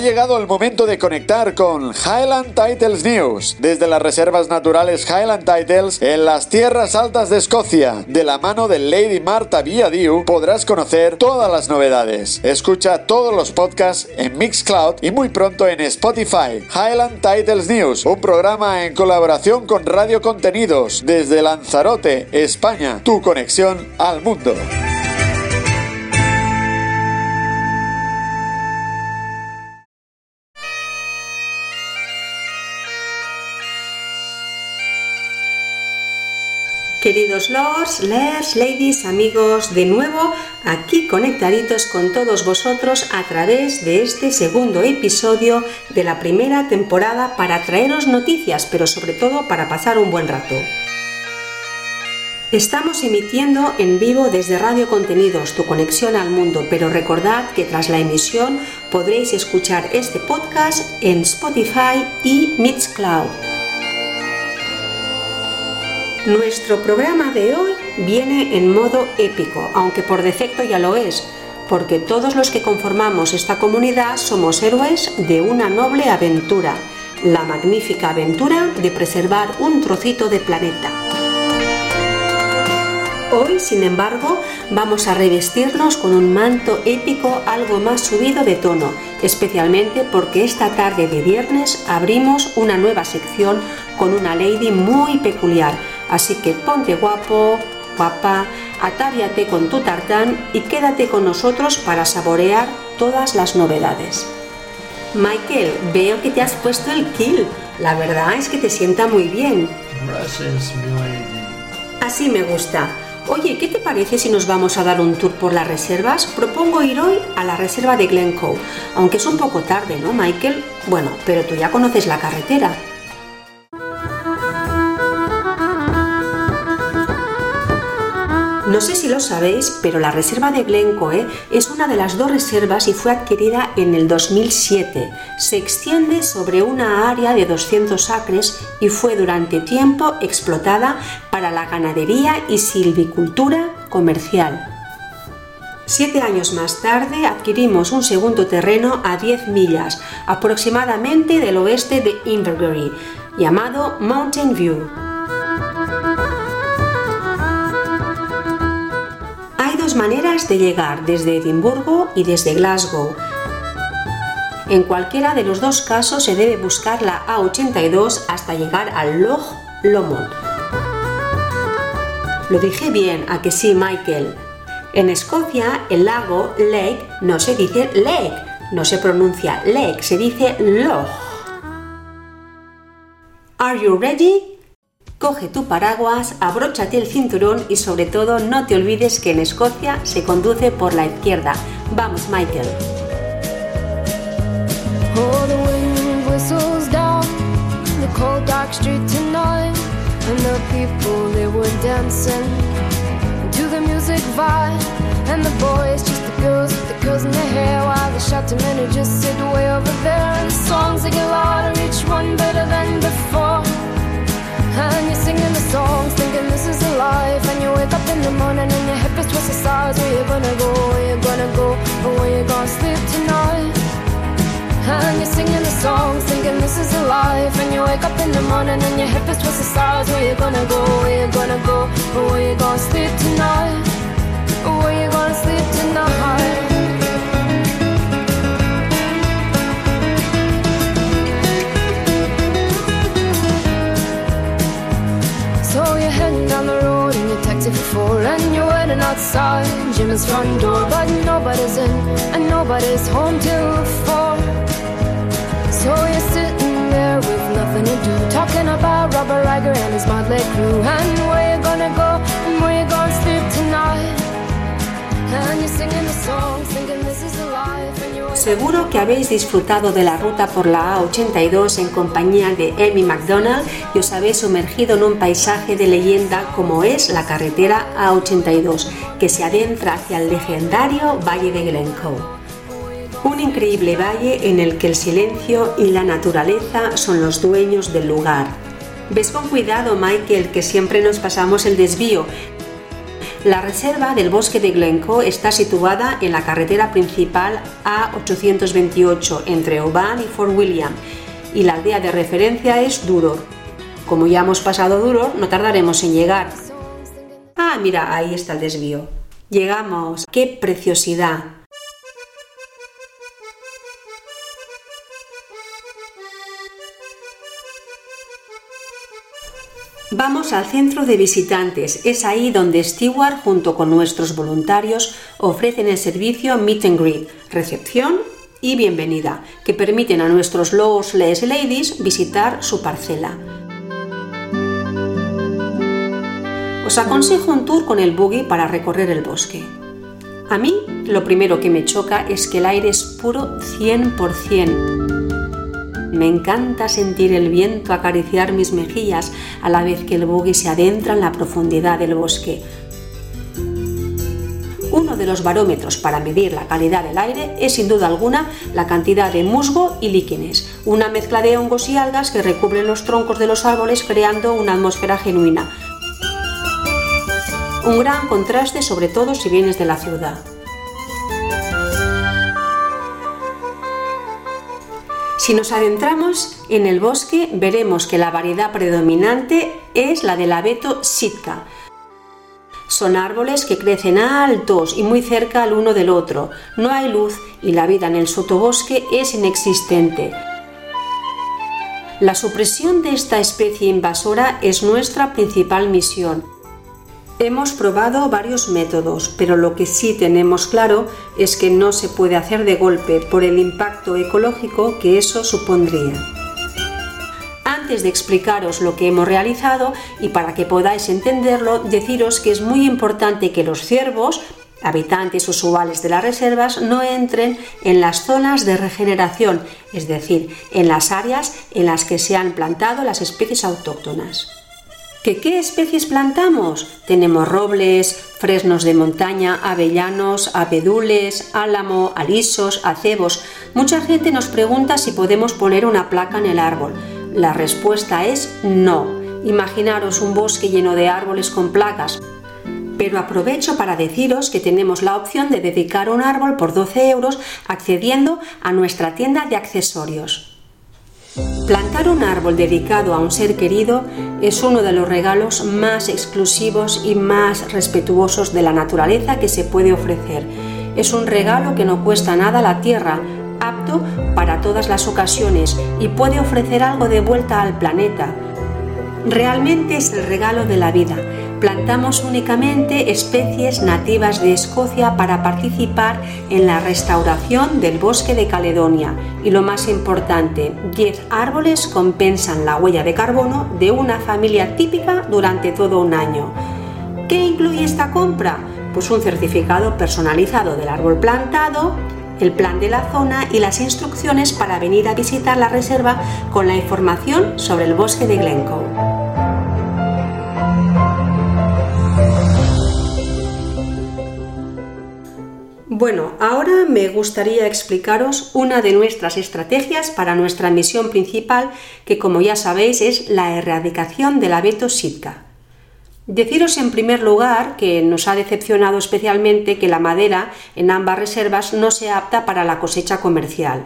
Ha llegado el momento de conectar con Highland Titles News. Desde las reservas naturales Highland Titles, en las tierras altas de Escocia, de la mano de Lady Marta Viadiu, podrás conocer todas las novedades. Escucha todos los podcasts en Mixcloud y muy pronto en Spotify. Highland Titles News, un programa en colaboración con Radio Contenidos desde Lanzarote, España. Tu conexión al mundo. Queridos lords, lers, ladies, amigos, de nuevo aquí conectaditos con todos vosotros a través de este segundo episodio de la primera temporada para traeros noticias, pero sobre todo para pasar un buen rato. Estamos emitiendo en vivo desde Radio Contenidos, tu conexión al mundo, pero recordad que tras la emisión podréis escuchar este podcast en Spotify y Mixcloud. Nuestro programa de hoy viene en modo épico, aunque por defecto ya lo es, porque todos los que conformamos esta comunidad somos héroes de una noble aventura, la magnífica aventura de preservar un trocito de planeta. Hoy, sin embargo, vamos a revestirnos con un manto épico algo más subido de tono, especialmente porque esta tarde de viernes abrimos una nueva sección con una lady muy peculiar, Así que ponte guapo, guapa, atáviate con tu tartán y quédate con nosotros para saborear todas las novedades. Michael, veo que te has puesto el kill. La verdad es que te sienta muy bien. Así me gusta. Oye, ¿qué te parece si nos vamos a dar un tour por las reservas? Propongo ir hoy a la reserva de Glencoe, aunque es un poco tarde, ¿no, Michael? Bueno, pero tú ya conoces la carretera. No sé si lo sabéis, pero la reserva de Glencoe es una de las dos reservas y fue adquirida en el 2007. Se extiende sobre una área de 200 acres y fue durante tiempo explotada para la ganadería y silvicultura comercial. Siete años más tarde adquirimos un segundo terreno a 10 millas aproximadamente del oeste de Inverbury, llamado Mountain View. Maneras de llegar desde Edimburgo y desde Glasgow. En cualquiera de los dos casos se debe buscar la A82 hasta llegar al Loch Lomond. Lo dije bien, a que sí, Michael. En Escocia, el lago Lake no se dice Lake, no se pronuncia Lake, se dice Loch. Are you ready? Coge tu paraguas, abróchate el cinturón y sobre todo no te olvides que en Escocia se conduce por la izquierda. Vamos, Michael. And the people they boys just the girls with the curls in their hair While the shouting men who just sit way over there And the songs they get louder, each one better than before And you're singing the songs, thinking this is a life. And you wake up in the morning and your hip is twisted sides. Where you gonna go? Where you gonna go? Or where you gonna sleep tonight? And you're singing the songs, thinking this is a life. And you wake up in the morning and your hip is twisted sides. Where you gonna go? Where you gonna go? Or where you gonna sleep tonight? Where you gonna sleep tonight? For and you're waiting outside. Jim's front door but nobody's in and nobody's home till four Seguro que habéis disfrutado de la ruta por la A82 en compañía de Amy McDonald y os habéis sumergido en un paisaje de leyenda como es la carretera A82, que se adentra hacia el legendario Valle de Glencoe. Un increíble valle en el que el silencio y la naturaleza son los dueños del lugar. Ves con cuidado, Michael, que siempre nos pasamos el desvío, La reserva del bosque de Glencoe está situada en la carretera principal A828 entre Oban y Fort William y la aldea de referencia es Duror. Como ya hemos pasado Duror, no tardaremos en llegar. Ah, mira, ahí está el desvío. Llegamos. ¡Qué preciosidad! Vamos al centro de visitantes. Es ahí donde Stewart, junto con nuestros voluntarios, ofrecen el servicio Meet and Greet, recepción y bienvenida, que permiten a nuestros Los Les Ladies visitar su parcela. Os aconsejo un tour con el buggy para recorrer el bosque. A mí, lo primero que me choca es que el aire es puro 100%. Me encanta sentir el viento acariciar mis mejillas a la vez que el buggy se adentra en la profundidad del bosque. Uno de los barómetros para medir la calidad del aire es sin duda alguna la cantidad de musgo y líquenes, una mezcla de hongos y algas que recubren los troncos de los árboles creando una atmósfera genuina. Un gran contraste sobre todo si vienes de la ciudad. Si nos adentramos en el bosque, veremos que la variedad predominante es la del abeto sitka. Son árboles que crecen altos y muy cerca el uno del otro. No hay luz y la vida en el sotobosque es inexistente. La supresión de esta especie invasora es nuestra principal misión. Hemos probado varios métodos, pero lo que sí tenemos claro es que no se puede hacer de golpe por el impacto ecológico que eso supondría. Antes de explicaros lo que hemos realizado y para que podáis entenderlo, deciros que es muy importante que los ciervos, habitantes usuales de las reservas, no entren en las zonas de regeneración, es decir, en las áreas en las que se han plantado las especies autóctonas. ¿Qué especies plantamos? Tenemos robles, fresnos de montaña, avellanos, abedules, álamo, alisos, acebos. Mucha gente nos pregunta si podemos poner una placa en el árbol. La respuesta es no. Imaginaros un bosque lleno de árboles con placas. Pero aprovecho para deciros que tenemos la opción de dedicar un árbol por 12 euros accediendo a nuestra tienda de accesorios. Plantar un árbol dedicado a un ser querido es uno de los regalos más exclusivos y más respetuosos de la naturaleza que se puede ofrecer. Es un regalo que no cuesta nada a la tierra, apto para todas las ocasiones y puede ofrecer algo de vuelta al planeta. Realmente es el regalo de la vida plantamos únicamente especies nativas de Escocia para participar en la restauración del bosque de Caledonia y lo más importante, 10 árboles compensan la huella de carbono de una familia típica durante todo un año. ¿Qué incluye esta compra? Pues un certificado personalizado del árbol plantado, el plan de la zona y las instrucciones para venir a visitar la reserva con la información sobre el bosque de Glencoe. Bueno, ahora me gustaría explicaros una de nuestras estrategias para nuestra misión principal, que como ya sabéis es la erradicación del abeto sitka. Deciros en primer lugar que nos ha decepcionado especialmente que la madera en ambas reservas no sea apta para la cosecha comercial.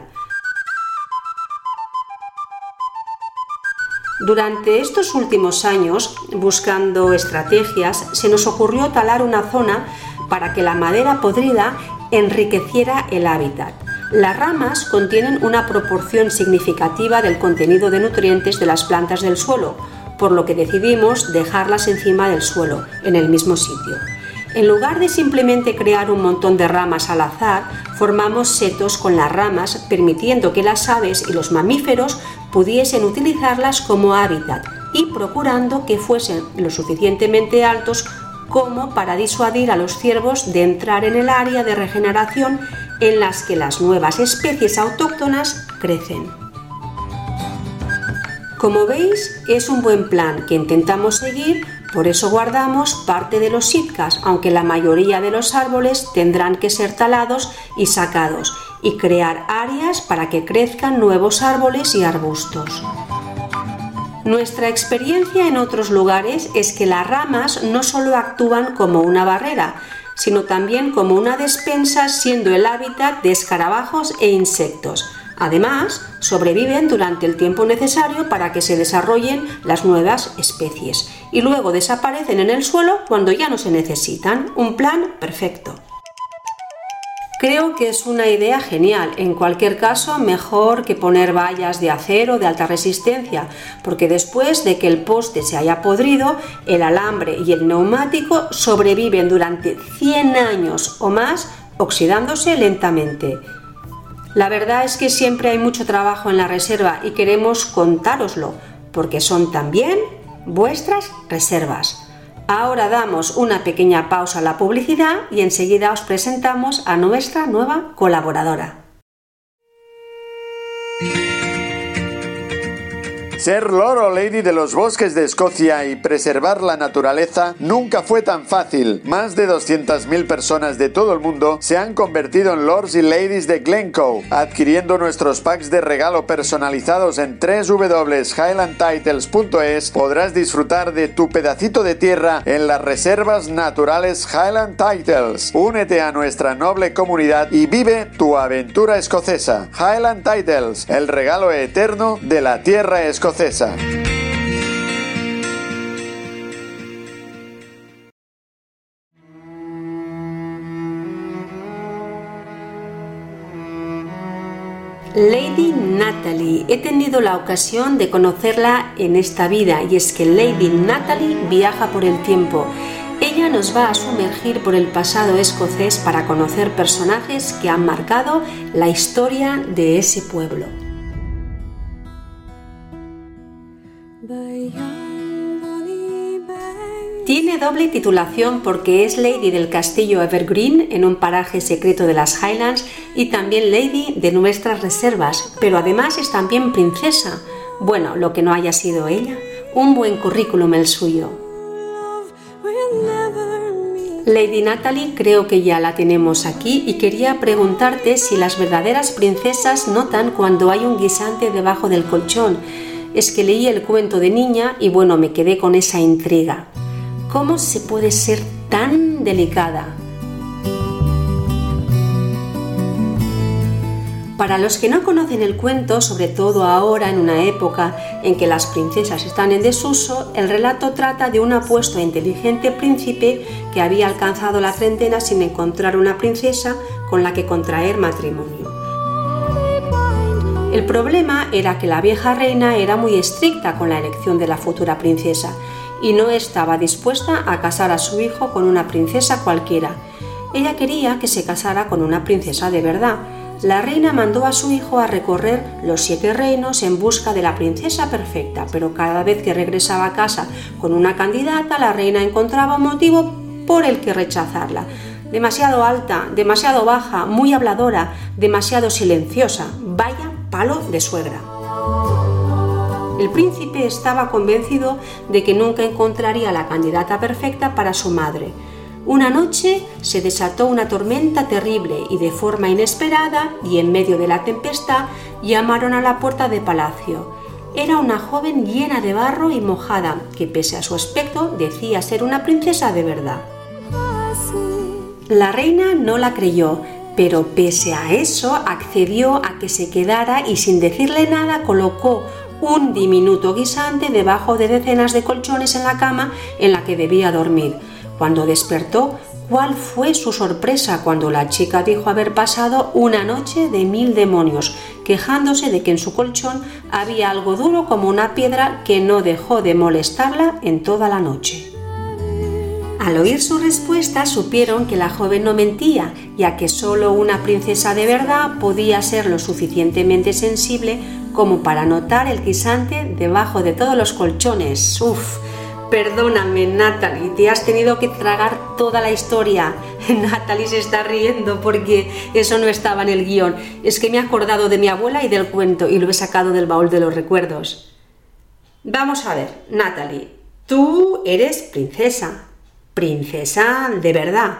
Durante estos últimos años, buscando estrategias, se nos ocurrió talar una zona para que la madera podrida enriqueciera el hábitat. Las ramas contienen una proporción significativa del contenido de nutrientes de las plantas del suelo, por lo que decidimos dejarlas encima del suelo, en el mismo sitio. En lugar de simplemente crear un montón de ramas al azar, formamos setos con las ramas, permitiendo que las aves y los mamíferos pudiesen utilizarlas como hábitat y procurando que fuesen lo suficientemente altos como para disuadir a los ciervos de entrar en el área de regeneración en las que las nuevas especies autóctonas crecen. Como veis, es un buen plan que intentamos seguir, por eso guardamos parte de los sitcas, aunque la mayoría de los árboles tendrán que ser talados y sacados, y crear áreas para que crezcan nuevos árboles y arbustos. Nuestra experiencia en otros lugares es que las ramas no solo actúan como una barrera, sino también como una despensa siendo el hábitat de escarabajos e insectos. Además, sobreviven durante el tiempo necesario para que se desarrollen las nuevas especies y luego desaparecen en el suelo cuando ya no se necesitan. Un plan perfecto. Creo que es una idea genial. En cualquier caso, mejor que poner vallas de acero de alta resistencia, porque después de que el poste se haya podrido, el alambre y el neumático sobreviven durante 100 años o más oxidándose lentamente. La verdad es que siempre hay mucho trabajo en la reserva y queremos contároslo, porque son también vuestras reservas. Ahora damos una pequeña pausa a la publicidad y enseguida os presentamos a nuestra nueva colaboradora. Ser Loro Lady de los bosques de Escocia y preservar la naturaleza nunca fue tan fácil. Más de 200.000 personas de todo el mundo se han convertido en Lords y Ladies de Glencoe, adquiriendo nuestros packs de regalo personalizados en www.highlandtitles.es. Podrás disfrutar de tu pedacito de tierra en las reservas naturales Highland Titles. Únete a nuestra noble comunidad y vive tu aventura escocesa. Highland Titles, el regalo eterno de la tierra Lady Natalie. He tenido la ocasión de conocerla en esta vida y es que Lady Natalie viaja por el tiempo. Ella nos va a sumergir por el pasado escocés para conocer personajes que han marcado la historia de ese pueblo. Tiene doble titulación porque es Lady del Castillo Evergreen en un paraje secreto de las Highlands y también Lady de nuestras reservas, pero además es también princesa. Bueno, lo que no haya sido ella, un buen currículum el suyo. Lady Natalie creo que ya la tenemos aquí y quería preguntarte si las verdaderas princesas notan cuando hay un guisante debajo del colchón. Es que leí el cuento de niña y bueno, me quedé con esa intriga. ¿Cómo se puede ser tan delicada? Para los que no conocen el cuento, sobre todo ahora en una época en que las princesas están en desuso, el relato trata de un apuesto e inteligente príncipe que había alcanzado la treintena sin encontrar una princesa con la que contraer matrimonio. El problema era que la vieja reina era muy estricta con la elección de la futura princesa y no estaba dispuesta a casar a su hijo con una princesa cualquiera. Ella quería que se casara con una princesa de verdad. La reina mandó a su hijo a recorrer los siete reinos en busca de la princesa perfecta, pero cada vez que regresaba a casa con una candidata, la reina encontraba un motivo por el que rechazarla. Demasiado alta, demasiado baja, muy habladora, demasiado silenciosa. Palo de suegra. El príncipe estaba convencido de que nunca encontraría la candidata perfecta para su madre. Una noche se desató una tormenta terrible y de forma inesperada y en medio de la tempestad llamaron a la puerta de palacio. Era una joven llena de barro y mojada que pese a su aspecto decía ser una princesa de verdad. La reina no la creyó, pero pese a eso accedió a que se quedara y sin decirle nada colocó un diminuto guisante debajo de decenas de colchones en la cama en la que debía dormir. Cuando despertó, ¿cuál fue su sorpresa cuando la chica dijo haber pasado una noche de mil demonios, quejándose de que en su colchón había algo duro como una piedra que no dejó de molestarla en toda la noche? Al oír su respuesta supieron que la joven no mentía, ya que solo una princesa de verdad podía ser lo suficientemente sensible como para notar el guisante debajo de todos los colchones. Uf, perdóname Natalie, te has tenido que tragar toda la historia. Natalie se está riendo porque eso no estaba en el guion. Es que me he acordado de mi abuela y del cuento y lo he sacado del baúl de los recuerdos. Vamos a ver, Natalie, tú eres princesa. Princesa de verdad.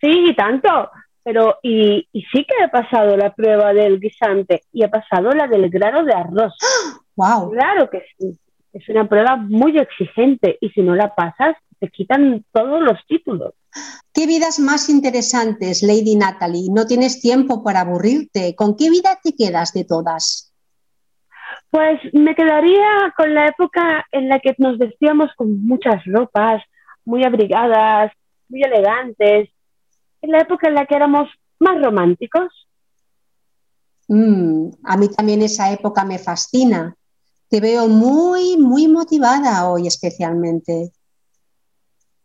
Sí, tanto. pero y, y, sí que he pasado la prueba del guisante y he pasado la del grano de arroz. ¡Wow! Claro que sí. Es una prueba muy exigente y si no la pasas, te quitan todos los títulos. ¿Qué vidas más interesantes, Lady Natalie? No tienes tiempo para aburrirte. ¿Con qué vida te quedas de todas? Pues me quedaría con la época en la que nos vestíamos con muchas ropas, muy abrigadas, muy elegantes, en la época en la que éramos más románticos. Mm, a mí también esa época me fascina. Te veo muy, muy motivada hoy especialmente.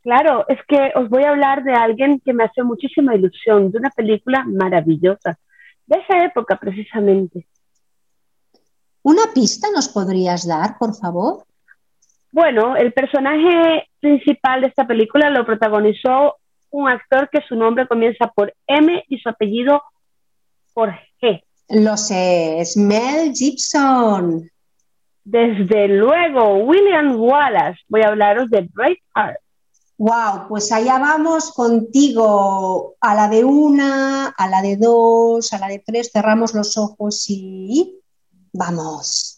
Claro, es que os voy a hablar de alguien que me hace muchísima ilusión, de una película maravillosa, de esa época precisamente. ¿Una pista nos podrías dar, por favor? Bueno, el personaje principal de esta película lo protagonizó un actor que su nombre comienza por M y su apellido por G. Lo sé, es Mel Gibson. Desde luego, William Wallace. Voy a hablaros de Braveheart. Wow, pues allá vamos contigo a la de una, a la de dos, a la de tres, cerramos los ojos y vamos.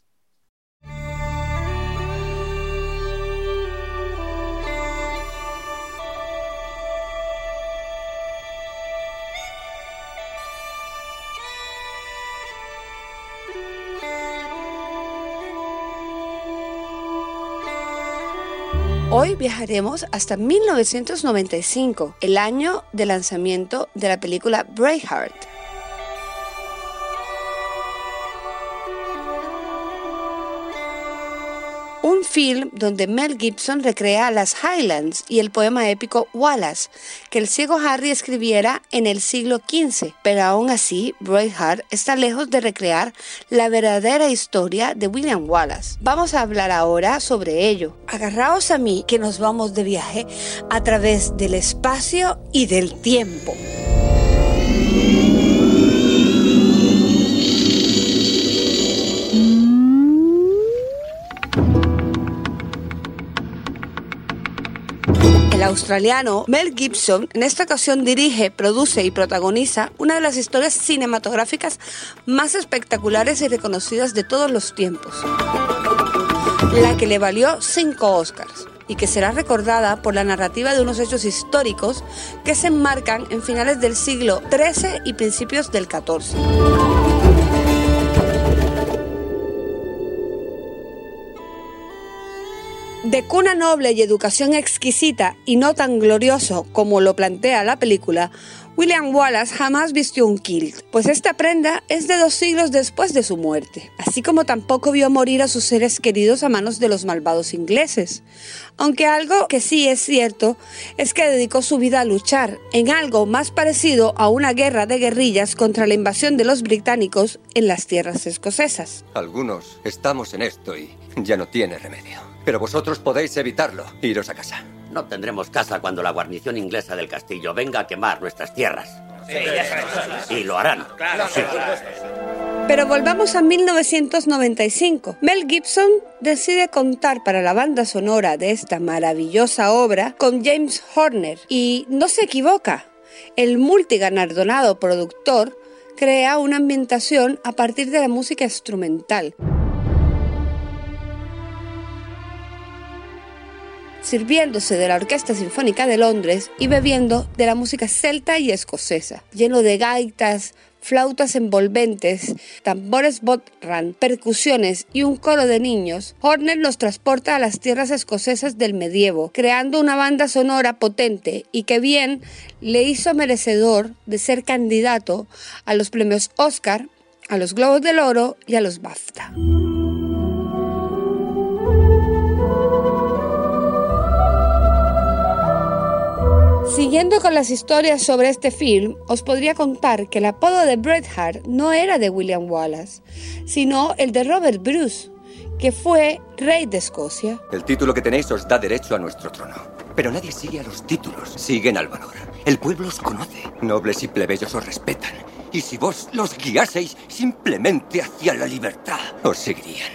Hoy viajaremos hasta 1995, el año de lanzamiento de la película Braveheart. Film donde Mel Gibson recrea las Highlands y el poema épico Wallace, que el ciego Harry escribiera en el siglo XV. Pero aún así, Braveheart está lejos de recrear la verdadera historia de William Wallace. Vamos a hablar ahora sobre ello. Agarraos a mí que nos vamos de viaje a través del espacio y del tiempo. Australiano Mel Gibson en esta ocasión dirige, produce y protagoniza una de las historias cinematográficas más espectaculares y reconocidas de todos los tiempos, la que le valió cinco Oscars y que será recordada por la narrativa de unos hechos históricos que se enmarcan en finales del siglo XIII y principios del XIV. De cuna noble y educación exquisita y no tan glorioso como lo plantea la película, William Wallace jamás vistió un kilt, pues esta prenda es de dos siglos después de su muerte, así como tampoco vio morir a sus seres queridos a manos de los malvados ingleses. Aunque algo que sí es cierto es que dedicó su vida a luchar en algo más parecido a una guerra de guerrillas contra la invasión de los británicos en las tierras escocesas. Algunos estamos en esto y ya no tiene remedio. Pero vosotros podéis evitarlo. Iros a casa. No tendremos casa cuando la guarnición inglesa del castillo venga a quemar nuestras tierras. y lo harán. Pero volvamos a 1995. Mel Gibson decide contar para la banda sonora de esta maravillosa obra con James Horner y no se equivoca. El multiganardonado productor crea una ambientación a partir de la música instrumental. Sirviéndose de la Orquesta Sinfónica de Londres y bebiendo de la música celta y escocesa, lleno de gaitas, flautas envolventes, tambores botran, percusiones y un coro de niños, Horner nos transporta a las tierras escocesas del medievo, creando una banda sonora potente y que bien le hizo merecedor de ser candidato a los premios Oscar, a los Globos del Oro y a los BAFTA. Siguiendo con las historias sobre este film, os podría contar que el apodo de Bret Hart no era de William Wallace, sino el de Robert Bruce, que fue rey de Escocia. El título que tenéis os da derecho a nuestro trono. Pero nadie sigue a los títulos, siguen al valor. El pueblo os conoce. Nobles y plebeyos os respetan. Y si vos los guiaseis simplemente hacia la libertad, os seguirían.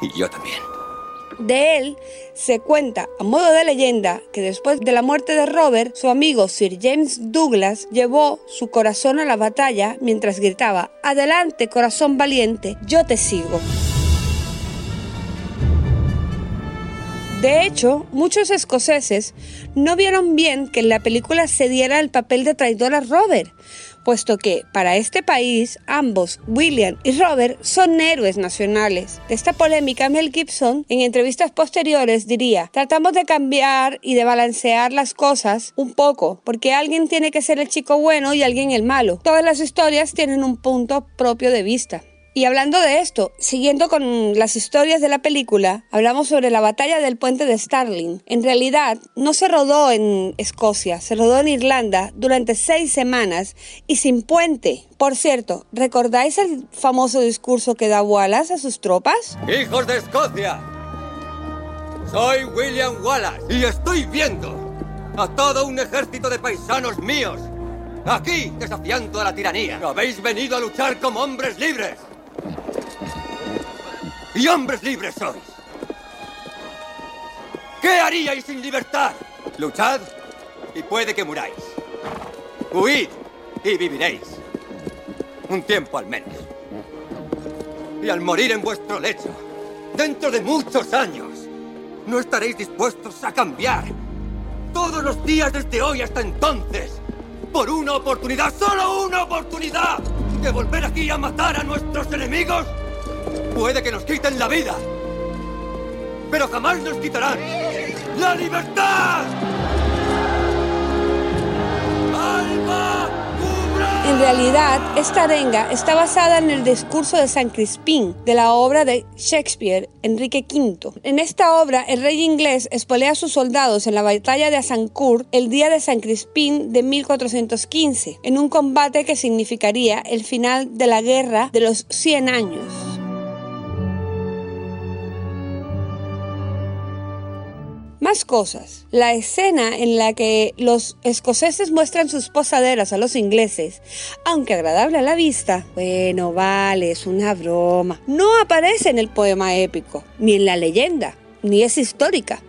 Y yo también. De él se cuenta, a modo de leyenda, que después de la muerte de Robert, su amigo Sir James Douglas llevó su corazón a la batalla mientras gritaba, Adelante, corazón valiente, yo te sigo. De hecho, muchos escoceses no vieron bien que en la película se diera el papel de traidor a Robert, puesto que para este país ambos, William y Robert, son héroes nacionales. De esta polémica, Mel Gibson, en entrevistas posteriores, diría, tratamos de cambiar y de balancear las cosas un poco, porque alguien tiene que ser el chico bueno y alguien el malo. Todas las historias tienen un punto propio de vista. Y hablando de esto, siguiendo con las historias de la película, hablamos sobre la batalla del puente de Starling. En realidad, no se rodó en Escocia, se rodó en Irlanda durante seis semanas y sin puente. Por cierto, ¿recordáis el famoso discurso que da Wallace a sus tropas? ¡Hijos de Escocia! Soy William Wallace y estoy viendo a todo un ejército de paisanos míos aquí desafiando a la tiranía. Habéis venido a luchar como hombres libres. Y hombres libres sois. ¿Qué haríais sin libertad? Luchad y puede que muráis. Huid y viviréis. Un tiempo al menos. Y al morir en vuestro lecho, dentro de muchos años, no estaréis dispuestos a cambiar. Todos los días desde hoy hasta entonces. Por una oportunidad, solo una oportunidad, de volver aquí a matar a nuestros enemigos. Puede que nos quiten la vida, pero jamás nos quitarán la libertad. En realidad, esta arenga está basada en el discurso de San Crispín de la obra de Shakespeare, Enrique V. En esta obra, el rey inglés espolea a sus soldados en la batalla de Azincourt el día de San Crispín de 1415, en un combate que significaría el final de la guerra de los 100 años. Más cosas. La escena en la que los escoceses muestran sus posaderas a los ingleses, aunque agradable a la vista, bueno, vale, es una broma. No aparece en el poema épico, ni en la leyenda, ni es histórica,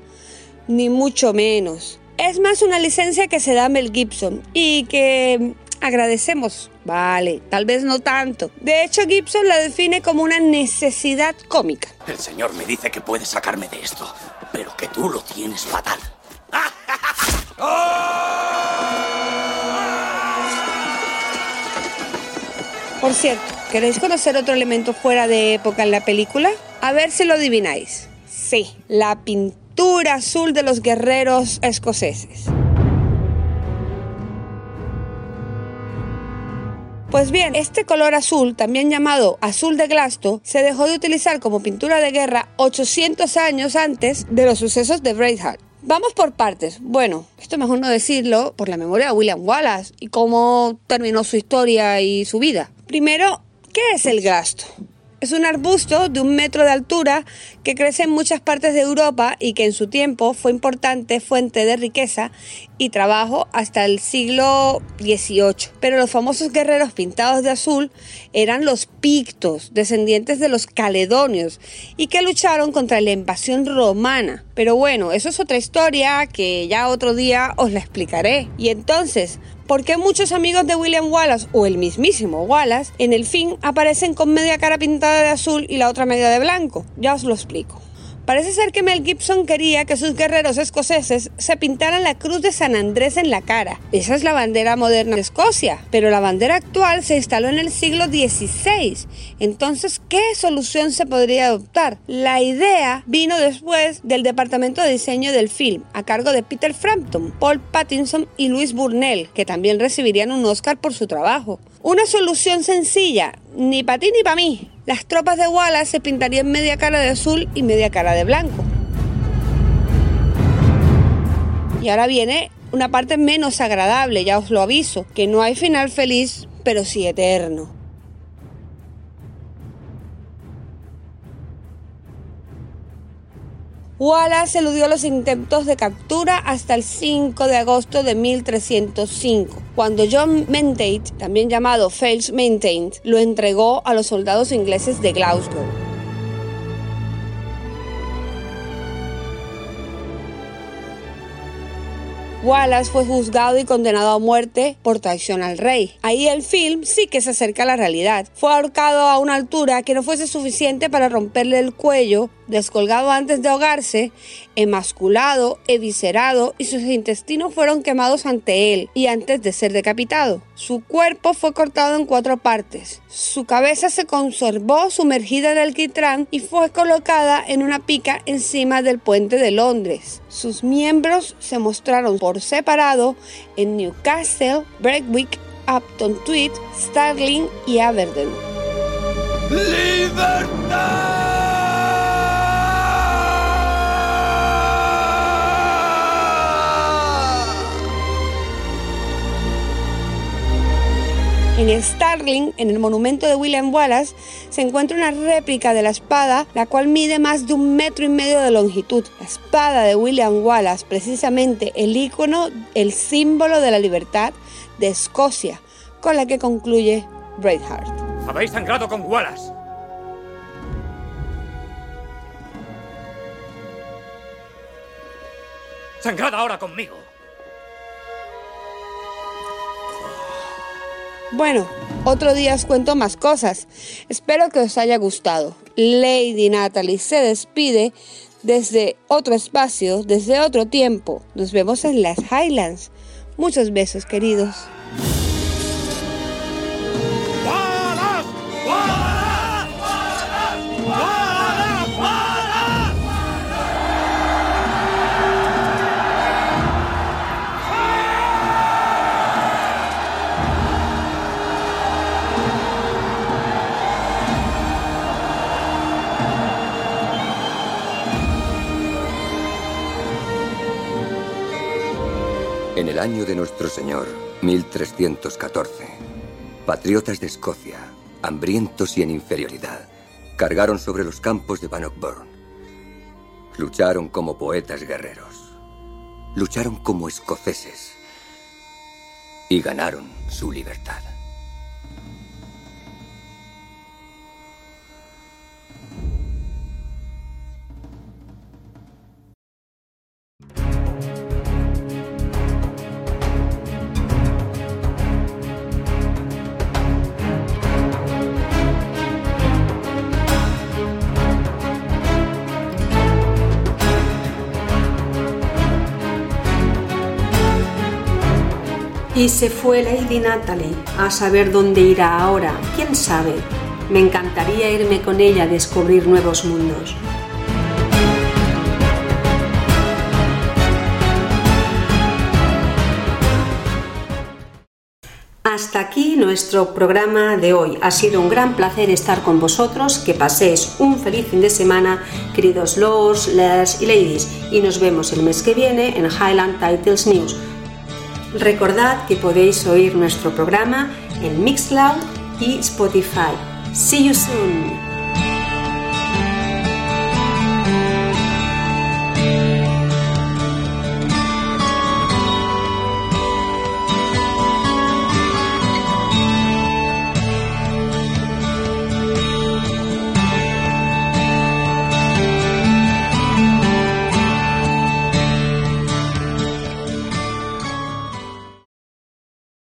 ni mucho menos. Es más una licencia que se da Mel Gibson y que agradecemos. Vale, tal vez no tanto. De hecho, Gibson la define como una necesidad cómica. El señor me dice que puede sacarme de esto, pero que tú lo tienes fatal. Por cierto, ¿queréis conocer otro elemento fuera de época en la película? A ver si lo adivináis. Sí, la pintura azul de los guerreros escoceses. Pues bien, este color azul, también llamado azul de Glasto, se dejó de utilizar como pintura de guerra 800 años antes de los sucesos de Braveheart. Vamos por partes. Bueno, esto mejor no decirlo por la memoria de William Wallace y cómo terminó su historia y su vida. Primero, ¿qué es el glasto? Es un arbusto de un metro de altura que crece en muchas partes de Europa y que en su tiempo fue importante fuente de riqueza y trabajo hasta el siglo XVIII. Pero los famosos guerreros pintados de azul eran los pictos, descendientes de los caledonios, y que lucharon contra la invasión romana. Pero bueno, eso es otra historia que ya otro día os la explicaré. Y entonces, ¿Por qué muchos amigos de William Wallace o el mismísimo Wallace en el fin aparecen con media cara pintada de azul y la otra media de blanco? Ya os lo explico. Parece ser que Mel Gibson quería que sus guerreros escoceses se pintaran la cruz de San Andrés en la cara. Esa es la bandera moderna de Escocia, pero la bandera actual se instaló en el siglo XVI. Entonces, ¿qué solución se podría adoptar? La idea vino después del departamento de diseño del film, a cargo de Peter Frampton, Paul Pattinson y Louis Burnell, que también recibirían un Oscar por su trabajo. Una solución sencilla, ni para ti ni para mí. Las tropas de Wallace se pintarían media cara de azul y media cara de blanco. Y ahora viene una parte menos agradable, ya os lo aviso, que no hay final feliz, pero sí eterno. Wallace eludió los intentos de captura hasta el 5 de agosto de 1305, cuando John Menteith, también llamado Fales Menteith, lo entregó a los soldados ingleses de Glasgow. Wallace fue juzgado y condenado a muerte por traición al rey. Ahí el film sí que se acerca a la realidad. Fue ahorcado a una altura que no fuese suficiente para romperle el cuello, descolgado antes de ahogarse, emasculado, eviscerado y sus intestinos fueron quemados ante él y antes de ser decapitado. Su cuerpo fue cortado en cuatro partes. Su cabeza se conservó sumergida en el quitrán y fue colocada en una pica encima del puente de Londres. Sus miembros se mostraron por separado en Newcastle, Breakwick, Upton Tweed, Starling y Aberdeen. En Starling, en el monumento de William Wallace, se encuentra una réplica de la espada, la cual mide más de un metro y medio de longitud. La espada de William Wallace, precisamente el icono, el símbolo de la libertad de Escocia, con la que concluye Braveheart. Habéis sangrado con Wallace. Sangrad ahora conmigo. Bueno, otro día os cuento más cosas. Espero que os haya gustado. Lady Natalie se despide desde otro espacio, desde otro tiempo. Nos vemos en las Highlands. Muchos besos, queridos. En el año de nuestro Señor, 1314, patriotas de Escocia, hambrientos y en inferioridad, cargaron sobre los campos de Bannockburn. Lucharon como poetas guerreros. Lucharon como escoceses. Y ganaron su libertad. Y se fue Lady Natalie a saber dónde irá ahora, quién sabe. Me encantaría irme con ella a descubrir nuevos mundos. Hasta aquí nuestro programa de hoy. Ha sido un gran placer estar con vosotros. Que paséis un feliz fin de semana, queridos lords, ladies y ladies. Y nos vemos el mes que viene en Highland Titles News. Recordad que podéis oír nuestro programa en Mixcloud y Spotify. See you soon.